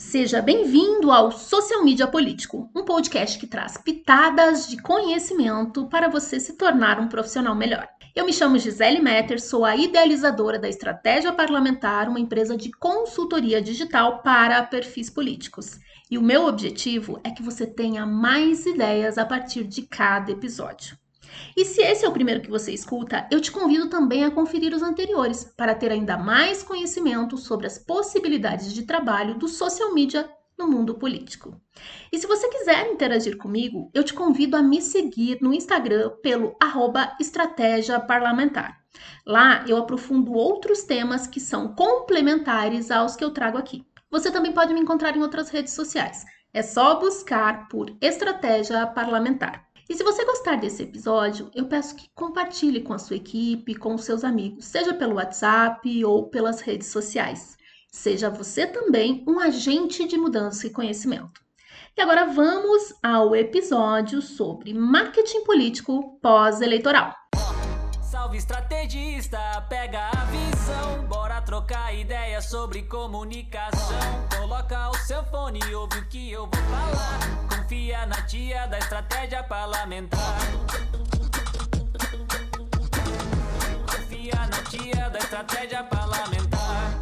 Seja bem-vindo ao Social Media Político, um podcast que traz pitadas de conhecimento para você se tornar um profissional melhor. Eu me chamo Gisele Metter, sou a idealizadora da Estratégia Parlamentar, uma empresa de consultoria digital para perfis políticos. E o meu objetivo é que você tenha mais ideias a partir de cada episódio. E se esse é o primeiro que você escuta, eu te convido também a conferir os anteriores para ter ainda mais conhecimento sobre as possibilidades de trabalho do social media no mundo político. E se você quiser interagir comigo, eu te convido a me seguir no Instagram pelo arroba Estratégia Parlamentar. Lá eu aprofundo outros temas que são complementares aos que eu trago aqui. Você também pode me encontrar em outras redes sociais. É só buscar por Estratégia Parlamentar. E se você gostar desse episódio, eu peço que compartilhe com a sua equipe, com os seus amigos, seja pelo WhatsApp ou pelas redes sociais. Seja você também um agente de mudança e conhecimento. E agora vamos ao episódio sobre marketing político pós-eleitoral. Salve estrategista, pega a visão, bora trocar ideias sobre comunicação. Coloca o seu fone e ouve o que eu vou falar. Confia na tia da estratégia parlamentar. Confia na tia da estratégia parlamentar.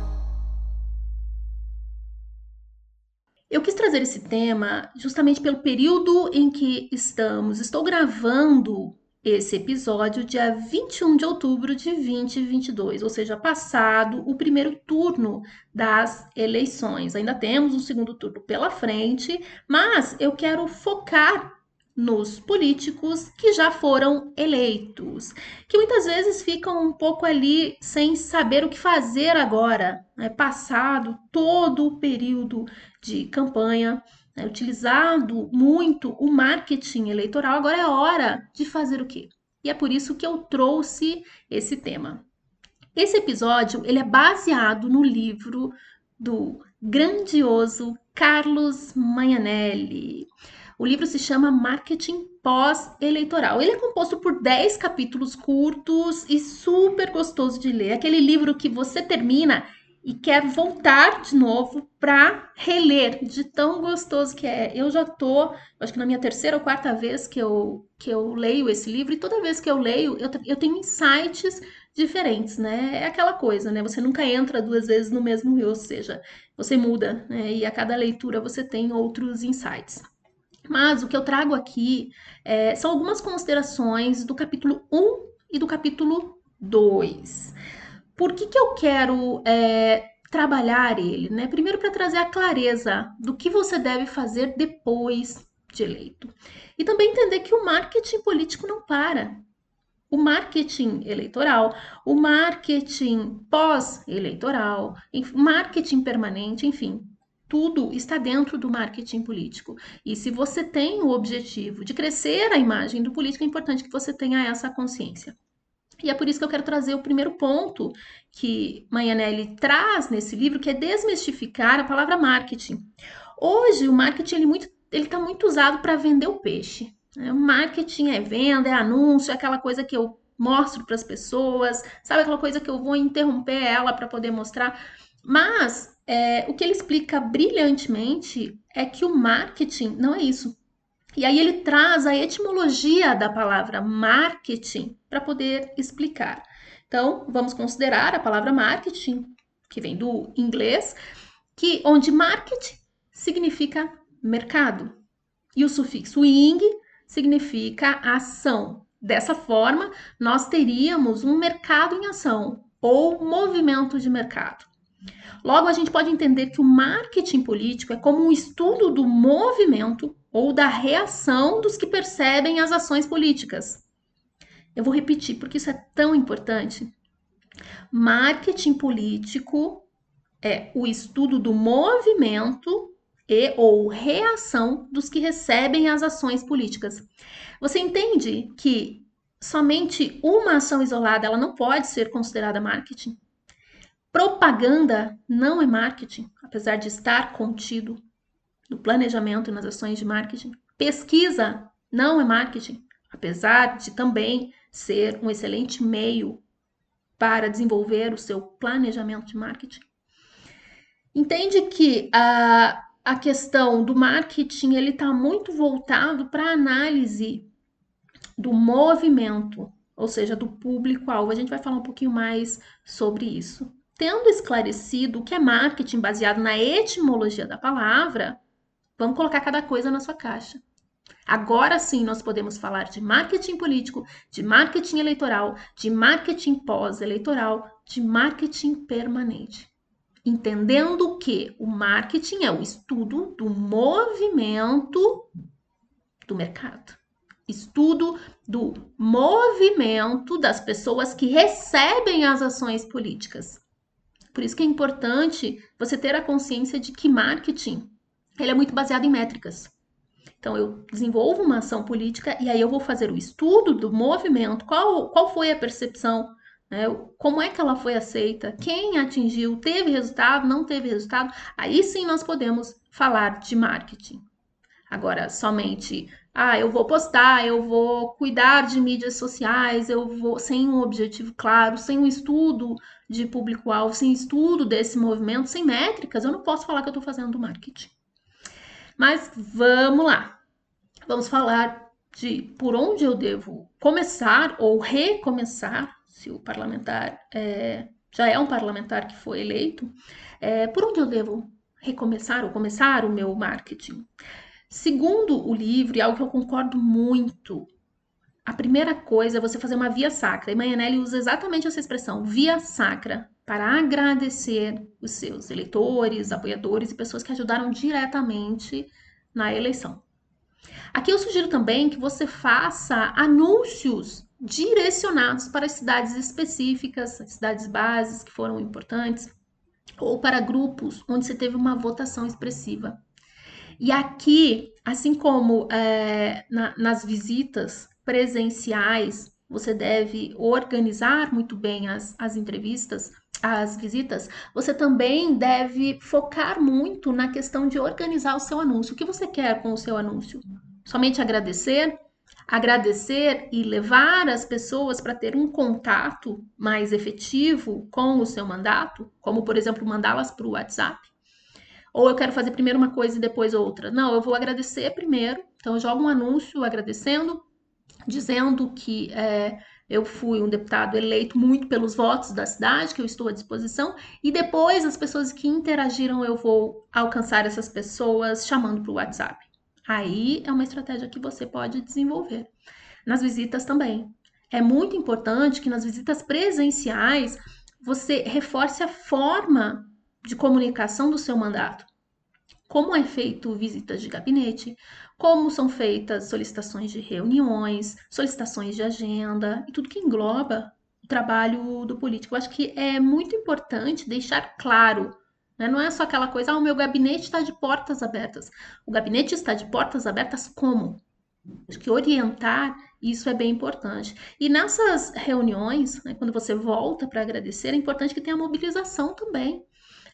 Eu quis trazer esse tema justamente pelo período em que estamos. Estou gravando esse episódio dia 21 de outubro de 2022, ou seja, passado o primeiro turno das eleições. Ainda temos um segundo turno pela frente, mas eu quero focar nos políticos que já foram eleitos, que muitas vezes ficam um pouco ali sem saber o que fazer agora, né? passado todo o período de campanha, né, utilizado muito o marketing eleitoral, agora é hora de fazer o quê? E é por isso que eu trouxe esse tema. Esse episódio ele é baseado no livro do grandioso Carlos Magnanelli. O livro se chama Marketing Pós-Eleitoral. Ele é composto por 10 capítulos curtos e super gostoso de ler. Aquele livro que você termina e quer voltar de novo para reler, de tão gostoso que é. Eu já tô, acho que na minha terceira ou quarta vez que eu, que eu leio esse livro, e toda vez que eu leio, eu, eu tenho insights diferentes, né? É aquela coisa, né? Você nunca entra duas vezes no mesmo rio, ou seja, você muda, né? E a cada leitura você tem outros insights. Mas o que eu trago aqui é, são algumas considerações do capítulo 1 e do capítulo 2. Por que, que eu quero é, trabalhar ele? Né? Primeiro, para trazer a clareza do que você deve fazer depois de eleito. E também entender que o marketing político não para. O marketing eleitoral, o marketing pós-eleitoral, marketing permanente, enfim, tudo está dentro do marketing político. E se você tem o objetivo de crescer a imagem do político, é importante que você tenha essa consciência. E é por isso que eu quero trazer o primeiro ponto que Mayanelli traz nesse livro, que é desmistificar a palavra marketing. Hoje, o marketing ele muito, está muito usado para vender o peixe. Né? O marketing é venda, é anúncio, é aquela coisa que eu mostro para as pessoas, sabe aquela coisa que eu vou interromper ela para poder mostrar. Mas é, o que ele explica brilhantemente é que o marketing não é isso. E aí ele traz a etimologia da palavra marketing para poder explicar. Então, vamos considerar a palavra marketing, que vem do inglês, que onde marketing significa mercado e o sufixo ing significa ação. Dessa forma, nós teríamos um mercado em ação ou movimento de mercado. Logo, a gente pode entender que o marketing político é como um estudo do movimento ou da reação dos que percebem as ações políticas. Eu vou repetir porque isso é tão importante. Marketing político é o estudo do movimento e ou reação dos que recebem as ações políticas. Você entende que somente uma ação isolada ela não pode ser considerada marketing? Propaganda não é marketing, apesar de estar contido no planejamento e nas ações de marketing. Pesquisa não é marketing, apesar de também ser um excelente meio para desenvolver o seu planejamento de marketing. Entende que a a questão do marketing ele está muito voltado para a análise do movimento, ou seja, do público-alvo. A gente vai falar um pouquinho mais sobre isso. Tendo esclarecido o que é marketing baseado na etimologia da palavra, vamos colocar cada coisa na sua caixa. Agora sim nós podemos falar de marketing político, de marketing eleitoral, de marketing pós-eleitoral, de marketing permanente. Entendendo que o marketing é o estudo do movimento do mercado estudo do movimento das pessoas que recebem as ações políticas. Por isso que é importante você ter a consciência de que marketing ele é muito baseado em métricas. Então, eu desenvolvo uma ação política e aí eu vou fazer o estudo do movimento, qual, qual foi a percepção, né? como é que ela foi aceita, quem atingiu, teve resultado, não teve resultado. Aí sim nós podemos falar de marketing. Agora, somente ah, eu vou postar, eu vou cuidar de mídias sociais, eu vou sem um objetivo claro, sem um estudo de público-alvo, sem estudo desse movimento, sem métricas, eu não posso falar que eu estou fazendo marketing. Mas vamos lá. Vamos falar de por onde eu devo começar ou recomeçar, se o parlamentar é, já é um parlamentar que foi eleito, é, por onde eu devo recomeçar ou começar o meu marketing. Segundo o livro, e algo que eu concordo muito, a primeira coisa é você fazer uma via sacra. E Manhanelli usa exatamente essa expressão, via sacra, para agradecer os seus eleitores, apoiadores e pessoas que ajudaram diretamente na eleição. Aqui eu sugiro também que você faça anúncios direcionados para cidades específicas, cidades bases que foram importantes, ou para grupos onde você teve uma votação expressiva. E aqui, assim como é, na, nas visitas presenciais, você deve organizar muito bem as, as entrevistas, as visitas, você também deve focar muito na questão de organizar o seu anúncio. O que você quer com o seu anúncio? Somente agradecer? Agradecer e levar as pessoas para ter um contato mais efetivo com o seu mandato, como por exemplo mandá-las para o WhatsApp? Ou eu quero fazer primeiro uma coisa e depois outra. Não, eu vou agradecer primeiro. Então, eu jogo um anúncio agradecendo, dizendo que é, eu fui um deputado eleito muito pelos votos da cidade, que eu estou à disposição. E depois, as pessoas que interagiram, eu vou alcançar essas pessoas chamando para o WhatsApp. Aí é uma estratégia que você pode desenvolver. Nas visitas também. É muito importante que nas visitas presenciais você reforce a forma de comunicação do seu mandato. Como é feito visitas de gabinete, como são feitas solicitações de reuniões, solicitações de agenda e tudo que engloba o trabalho do político. Eu acho que é muito importante deixar claro né? Não é só aquela coisa, ah, o meu gabinete está de portas abertas. O gabinete está de portas abertas como? Acho que orientar isso é bem importante. E nessas reuniões, né, quando você volta para agradecer, é importante que tenha mobilização também.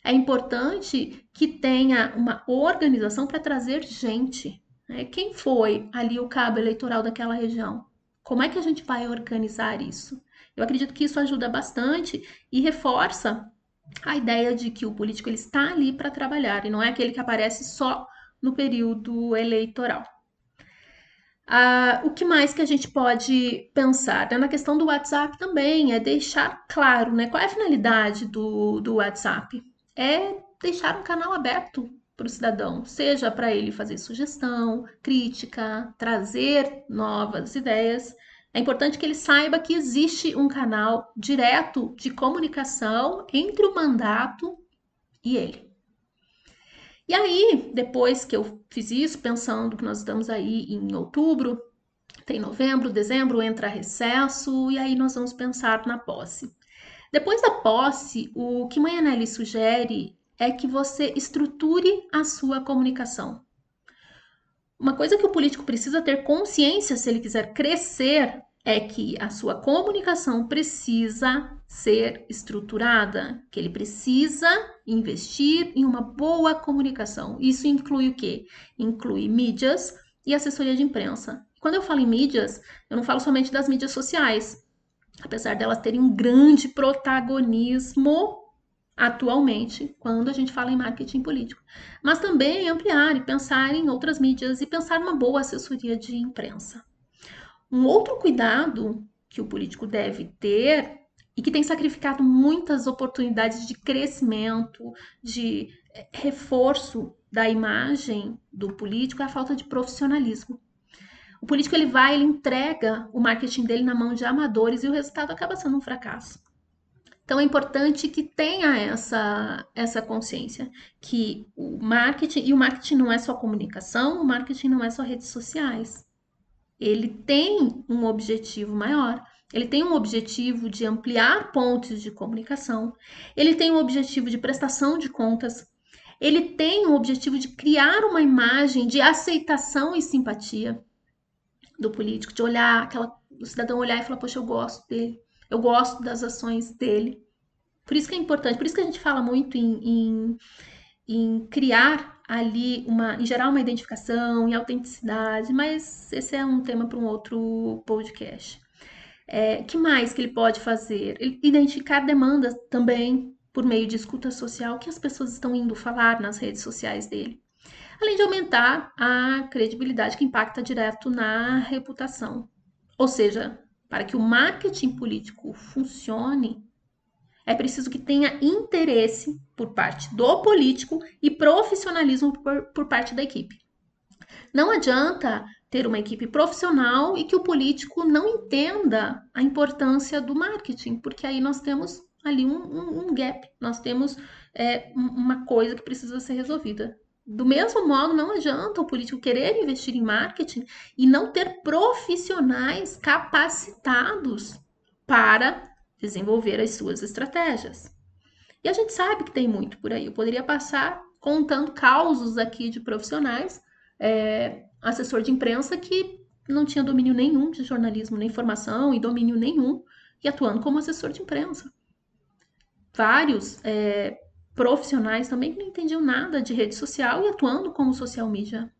É importante que tenha uma organização para trazer gente. Né? Quem foi ali o cabo eleitoral daquela região? Como é que a gente vai organizar isso? Eu acredito que isso ajuda bastante e reforça a ideia de que o político ele está ali para trabalhar e não é aquele que aparece só no período eleitoral. Ah, o que mais que a gente pode pensar? Na questão do WhatsApp também, é deixar claro né, qual é a finalidade do, do WhatsApp é deixar um canal aberto para o cidadão, seja para ele fazer sugestão, crítica, trazer novas ideias. É importante que ele saiba que existe um canal direto de comunicação entre o mandato e ele. E aí, depois que eu fiz isso, pensando que nós estamos aí em outubro, tem novembro, dezembro, entra recesso, e aí nós vamos pensar na posse. Depois da posse, o que Mayanelli sugere é que você estruture a sua comunicação. Uma coisa que o político precisa ter consciência se ele quiser crescer é que a sua comunicação precisa ser estruturada, que ele precisa investir em uma boa comunicação. Isso inclui o quê? Inclui mídias e assessoria de imprensa. Quando eu falo em mídias, eu não falo somente das mídias sociais, apesar delas terem um grande protagonismo atualmente quando a gente fala em marketing político, mas também ampliar e pensar em outras mídias e pensar numa boa assessoria de imprensa. Um outro cuidado que o político deve ter e que tem sacrificado muitas oportunidades de crescimento, de eh, reforço da imagem do político é a falta de profissionalismo. O político ele vai, ele entrega o marketing dele na mão de amadores e o resultado acaba sendo um fracasso. Então é importante que tenha essa essa consciência que o marketing e o marketing não é só comunicação, o marketing não é só redes sociais. Ele tem um objetivo maior. Ele tem um objetivo de ampliar pontos de comunicação, ele tem um objetivo de prestação de contas, ele tem um objetivo de criar uma imagem de aceitação e simpatia do político, de olhar aquela o cidadão olhar e falar, poxa, eu gosto dele, eu gosto das ações dele. Por isso que é importante, por isso que a gente fala muito em, em, em criar ali uma, em gerar uma identificação e autenticidade, mas esse é um tema para um outro podcast. É, que mais que ele pode fazer? Identificar demandas também por meio de escuta social que as pessoas estão indo falar nas redes sociais dele. Além de aumentar a credibilidade que impacta direto na reputação. Ou seja, para que o marketing político funcione, é preciso que tenha interesse por parte do político e profissionalismo por, por parte da equipe. Não adianta ter uma equipe profissional e que o político não entenda a importância do marketing, porque aí nós temos ali um, um, um gap, nós temos é, uma coisa que precisa ser resolvida. Do mesmo modo, não adianta o político querer investir em marketing e não ter profissionais capacitados para desenvolver as suas estratégias. E a gente sabe que tem muito por aí. Eu poderia passar contando causos aqui de profissionais, é, assessor de imprensa que não tinha domínio nenhum de jornalismo, nem formação e domínio nenhum, e atuando como assessor de imprensa. Vários é, profissionais também que não entendiam nada de rede social e atuando como social media.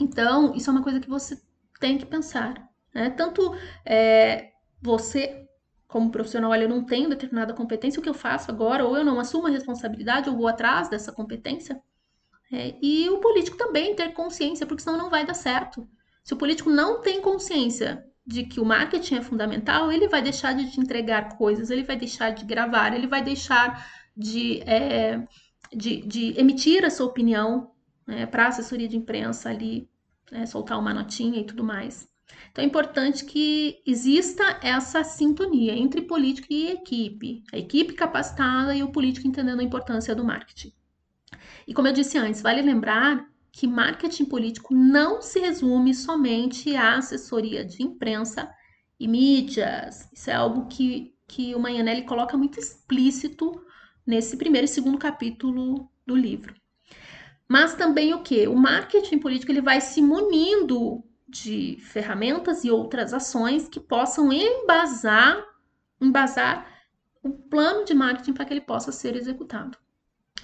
Então, isso é uma coisa que você tem que pensar. Né? Tanto é, você como profissional, olha, eu não tenho determinada competência, o que eu faço agora? Ou eu não assumo a responsabilidade, ou vou atrás dessa competência. É, e o político também ter consciência, porque senão não vai dar certo. Se o político não tem consciência de que o marketing é fundamental, ele vai deixar de te entregar coisas, ele vai deixar de gravar, ele vai deixar de, é, de, de, emitir a sua opinião né, para a assessoria de imprensa ali, né, soltar uma notinha e tudo mais. Então é importante que exista essa sintonia entre político e equipe, a equipe capacitada e o político entendendo a importância do marketing. E como eu disse antes, vale lembrar que marketing político não se resume somente à assessoria de imprensa e mídias. Isso é algo que, que o Manhanelli coloca muito explícito nesse primeiro e segundo capítulo do livro. Mas também o que? O marketing político ele vai se munindo de ferramentas e outras ações que possam embasar, embasar o plano de marketing para que ele possa ser executado.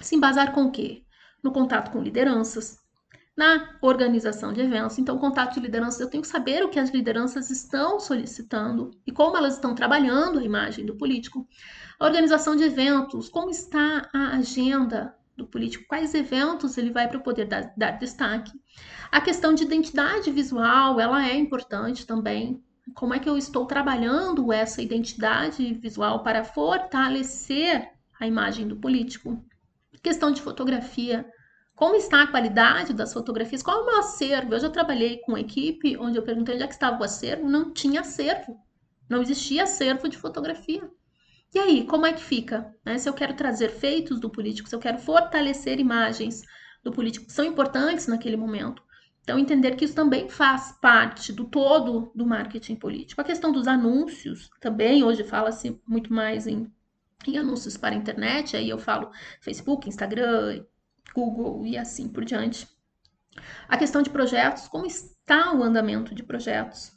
Se embasar com o quê? No contato com lideranças, na organização de eventos. Então, contato de lideranças, eu tenho que saber o que as lideranças estão solicitando e como elas estão trabalhando a imagem do político. A organização de eventos, como está a agenda do político, quais eventos ele vai para poder dar, dar destaque. A questão de identidade visual, ela é importante também. Como é que eu estou trabalhando essa identidade visual para fortalecer a imagem do político? Questão de fotografia. Como está a qualidade das fotografias? Qual é o meu acervo? Eu já trabalhei com uma equipe onde eu perguntei onde é que estava o acervo. Não tinha acervo. Não existia acervo de fotografia. E aí, como é que fica? Né? Se eu quero trazer feitos do político, se eu quero fortalecer imagens do político que são importantes naquele momento. Então, entender que isso também faz parte do todo do marketing político. A questão dos anúncios também, hoje fala-se muito mais em, em anúncios para a internet, aí eu falo Facebook, Instagram, Google e assim por diante. A questão de projetos, como está o andamento de projetos?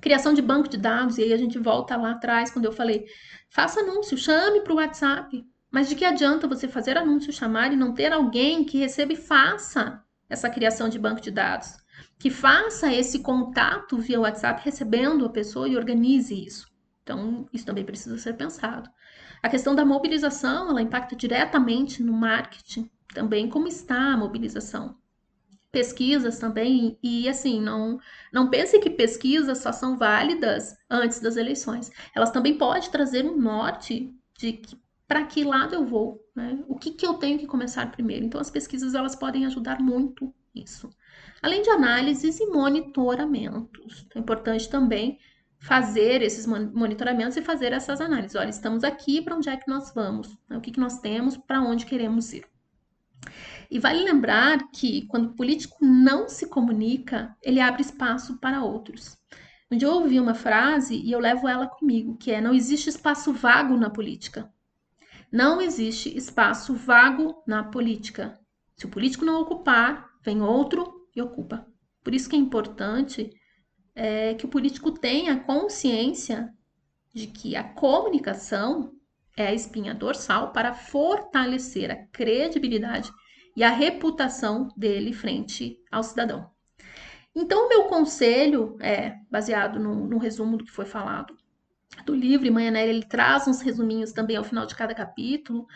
Criação de banco de dados, e aí a gente volta lá atrás, quando eu falei, faça anúncio, chame para o WhatsApp. Mas de que adianta você fazer anúncio, chamar e não ter alguém que receba e faça essa criação de banco de dados? Que faça esse contato via WhatsApp recebendo a pessoa e organize isso. Então, isso também precisa ser pensado. A questão da mobilização, ela impacta diretamente no marketing também, como está a mobilização. Pesquisas também, e assim, não, não pense que pesquisas só são válidas antes das eleições. Elas também podem trazer um norte de para que lado eu vou, né? O que, que eu tenho que começar primeiro. Então, as pesquisas elas podem ajudar muito isso. Além de análises e monitoramentos. É importante também fazer esses monitoramentos e fazer essas análises. Olha, estamos aqui, para onde é que nós vamos? Né? O que, que nós temos, para onde queremos ir? E vale lembrar que quando o político não se comunica, ele abre espaço para outros. Um eu ouvi uma frase e eu levo ela comigo, que é: não existe espaço vago na política. Não existe espaço vago na política. Se o político não ocupar, vem outro e ocupa. Por isso que é importante é, que o político tenha consciência de que a comunicação é a espinha dorsal para fortalecer a credibilidade e a reputação dele frente ao cidadão. Então, o meu conselho é baseado no, no resumo do que foi falado do livro, e Manhanelli ele traz uns resuminhos também ao final de cada capítulo,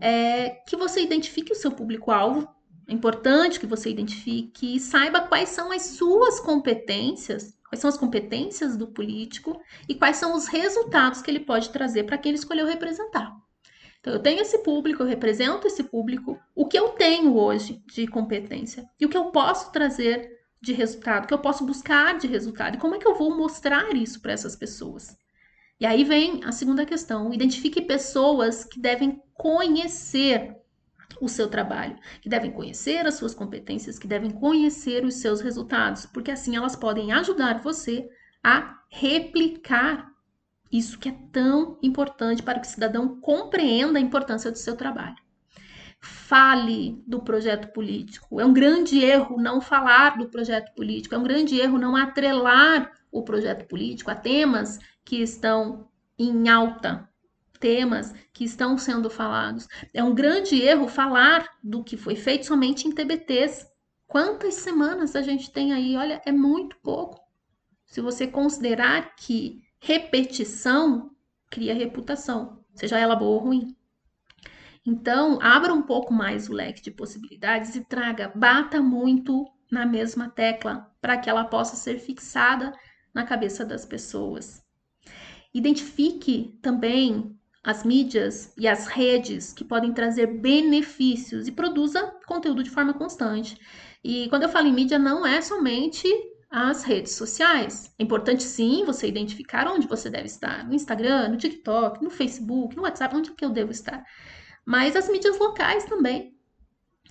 é que você identifique o seu público-alvo, é importante que você identifique e saiba quais são as suas competências Quais são as competências do político e quais são os resultados que ele pode trazer para quem ele escolheu representar. Então, eu tenho esse público, eu represento esse público, o que eu tenho hoje de competência e o que eu posso trazer de resultado, o que eu posso buscar de resultado e como é que eu vou mostrar isso para essas pessoas. E aí vem a segunda questão: identifique pessoas que devem conhecer o seu trabalho, que devem conhecer as suas competências, que devem conhecer os seus resultados, porque assim elas podem ajudar você a replicar isso que é tão importante para que o cidadão compreenda a importância do seu trabalho. Fale do projeto político. É um grande erro não falar do projeto político, é um grande erro não atrelar o projeto político a temas que estão em alta temas que estão sendo falados. É um grande erro falar do que foi feito somente em TBTs. Quantas semanas a gente tem aí? Olha, é muito pouco. Se você considerar que repetição cria reputação, seja ela boa ou ruim. Então, abra um pouco mais o leque de possibilidades e traga, bata muito na mesma tecla para que ela possa ser fixada na cabeça das pessoas. Identifique também as mídias e as redes que podem trazer benefícios e produza conteúdo de forma constante. E quando eu falo em mídia, não é somente as redes sociais. É importante sim você identificar onde você deve estar, no Instagram, no TikTok, no Facebook, no WhatsApp, onde que eu devo estar. Mas as mídias locais também.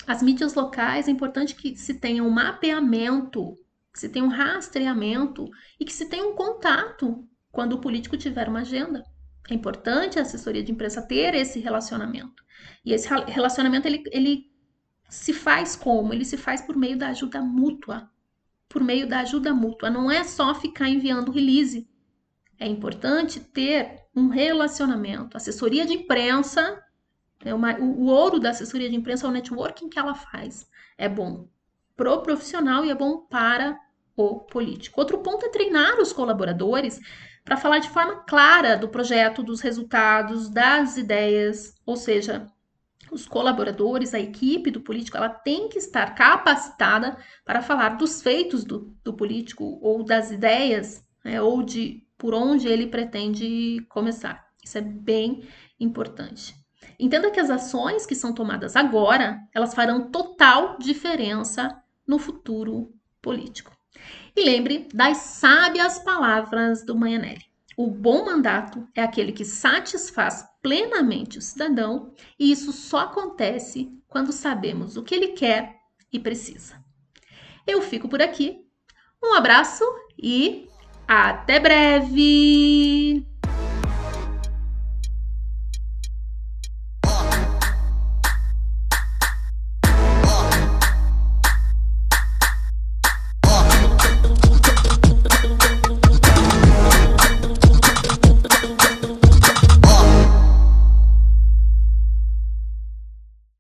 As mídias locais é importante que se tenha um mapeamento, que se tenha um rastreamento e que se tenha um contato quando o político tiver uma agenda. É importante a assessoria de imprensa ter esse relacionamento. E esse relacionamento ele, ele se faz como? Ele se faz por meio da ajuda mútua. Por meio da ajuda mútua. Não é só ficar enviando release. É importante ter um relacionamento. assessoria de imprensa, é uma, o, o ouro da assessoria de imprensa é o networking que ela faz. É bom pro profissional e é bom para o político. Outro ponto é treinar os colaboradores para falar de forma clara do projeto, dos resultados, das ideias, ou seja, os colaboradores, a equipe do político, ela tem que estar capacitada para falar dos feitos do, do político ou das ideias, né, ou de por onde ele pretende começar. Isso é bem importante. Entenda que as ações que são tomadas agora, elas farão total diferença no futuro político. E lembre das sábias palavras do Manhanelli. O bom mandato é aquele que satisfaz plenamente o cidadão, e isso só acontece quando sabemos o que ele quer e precisa. Eu fico por aqui. Um abraço e até breve!